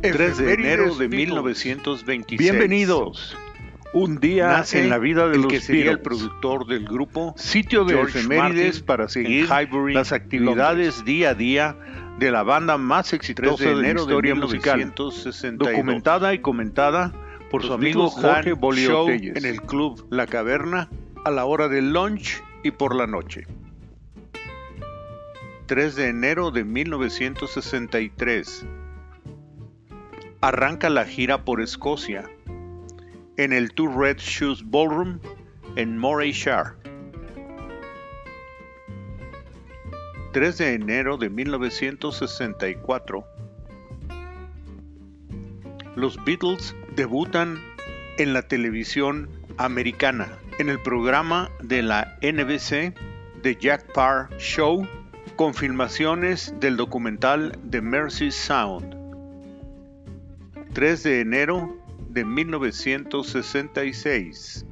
3 de enero de Beatles. 1926. Bienvenidos. Un día Nace en la vida de el los que sería el Beatles. productor del grupo, Sitio de George efemérides Martin, para seguir Highbury, las actividades día a día de la banda más 3 exitosa de de la enero de historia musical, 1962. documentada y comentada por su Los amigo Beatles dan Jorge Bolio Telles. en el club La Caverna a la hora del lunch y por la noche. 3 de enero de 1963. Arranca la gira por Escocia en el Two Red Shoes Ballroom en Moray Shire. 3 de enero de 1964. Los Beatles debutan en la televisión americana en el programa de la NBC The Jack Parr Show con filmaciones del documental The Mercy Sound. 3 de enero de 1966.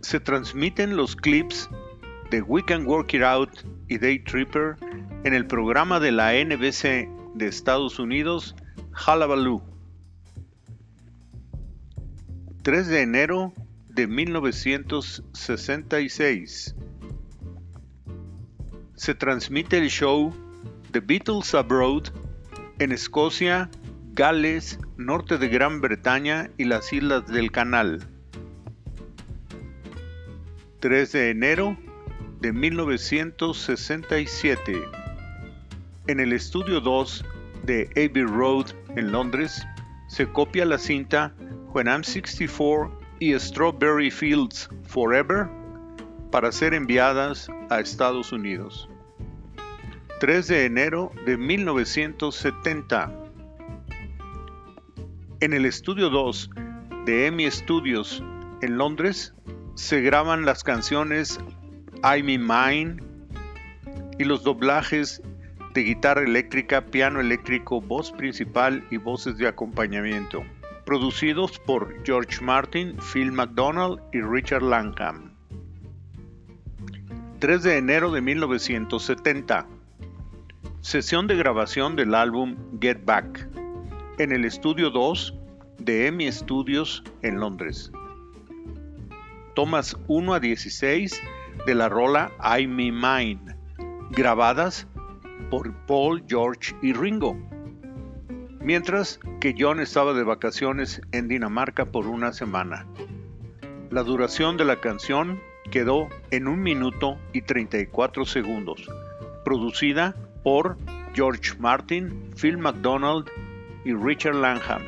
Se transmiten los clips de We Can Work It Out y Day Tripper en el programa de la NBC de Estados Unidos, Hullabaloo. 3 de enero de 1966. Se transmite el show The Beatles Abroad en Escocia, Gales, norte de Gran Bretaña y las Islas del Canal. 3 de enero de 1967. En el estudio 2 de Abbey Road en Londres se copia la cinta When I'm 64 y Strawberry Fields Forever para ser enviadas a Estados Unidos. 3 de enero de 1970. En el estudio 2 de EMI Studios en Londres se graban las canciones I'm in Mine y los doblajes de guitarra eléctrica, piano eléctrico, voz principal y voces de acompañamiento, producidos por George Martin, Phil McDonald y Richard Langham. 3 de enero de 1970. Sesión de grabación del álbum Get Back en el estudio 2 de EMI Studios en Londres. Tomas 1 a 16 de la rola I'm in Mine, grabadas por Paul, George y Ringo, mientras que John estaba de vacaciones en Dinamarca por una semana. La duración de la canción quedó en 1 minuto y 34 segundos, producida por George Martin, Phil McDonald Richard Langham.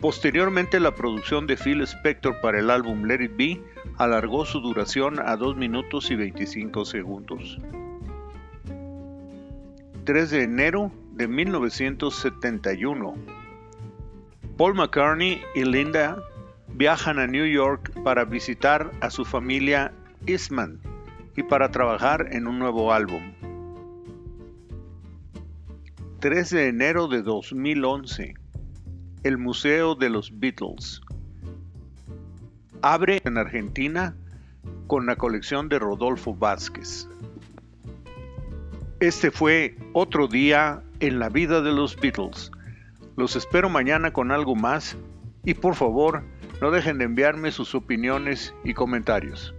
Posteriormente la producción de Phil Spector para el álbum Let It Be alargó su duración a 2 minutos y 25 segundos. 3 de enero de 1971. Paul McCartney y Linda viajan a New York para visitar a su familia Eastman y para trabajar en un nuevo álbum. 3 de enero de 2011. El Museo de los Beatles. Abre en Argentina con la colección de Rodolfo Vázquez. Este fue otro día en la vida de los Beatles. Los espero mañana con algo más y por favor no dejen de enviarme sus opiniones y comentarios.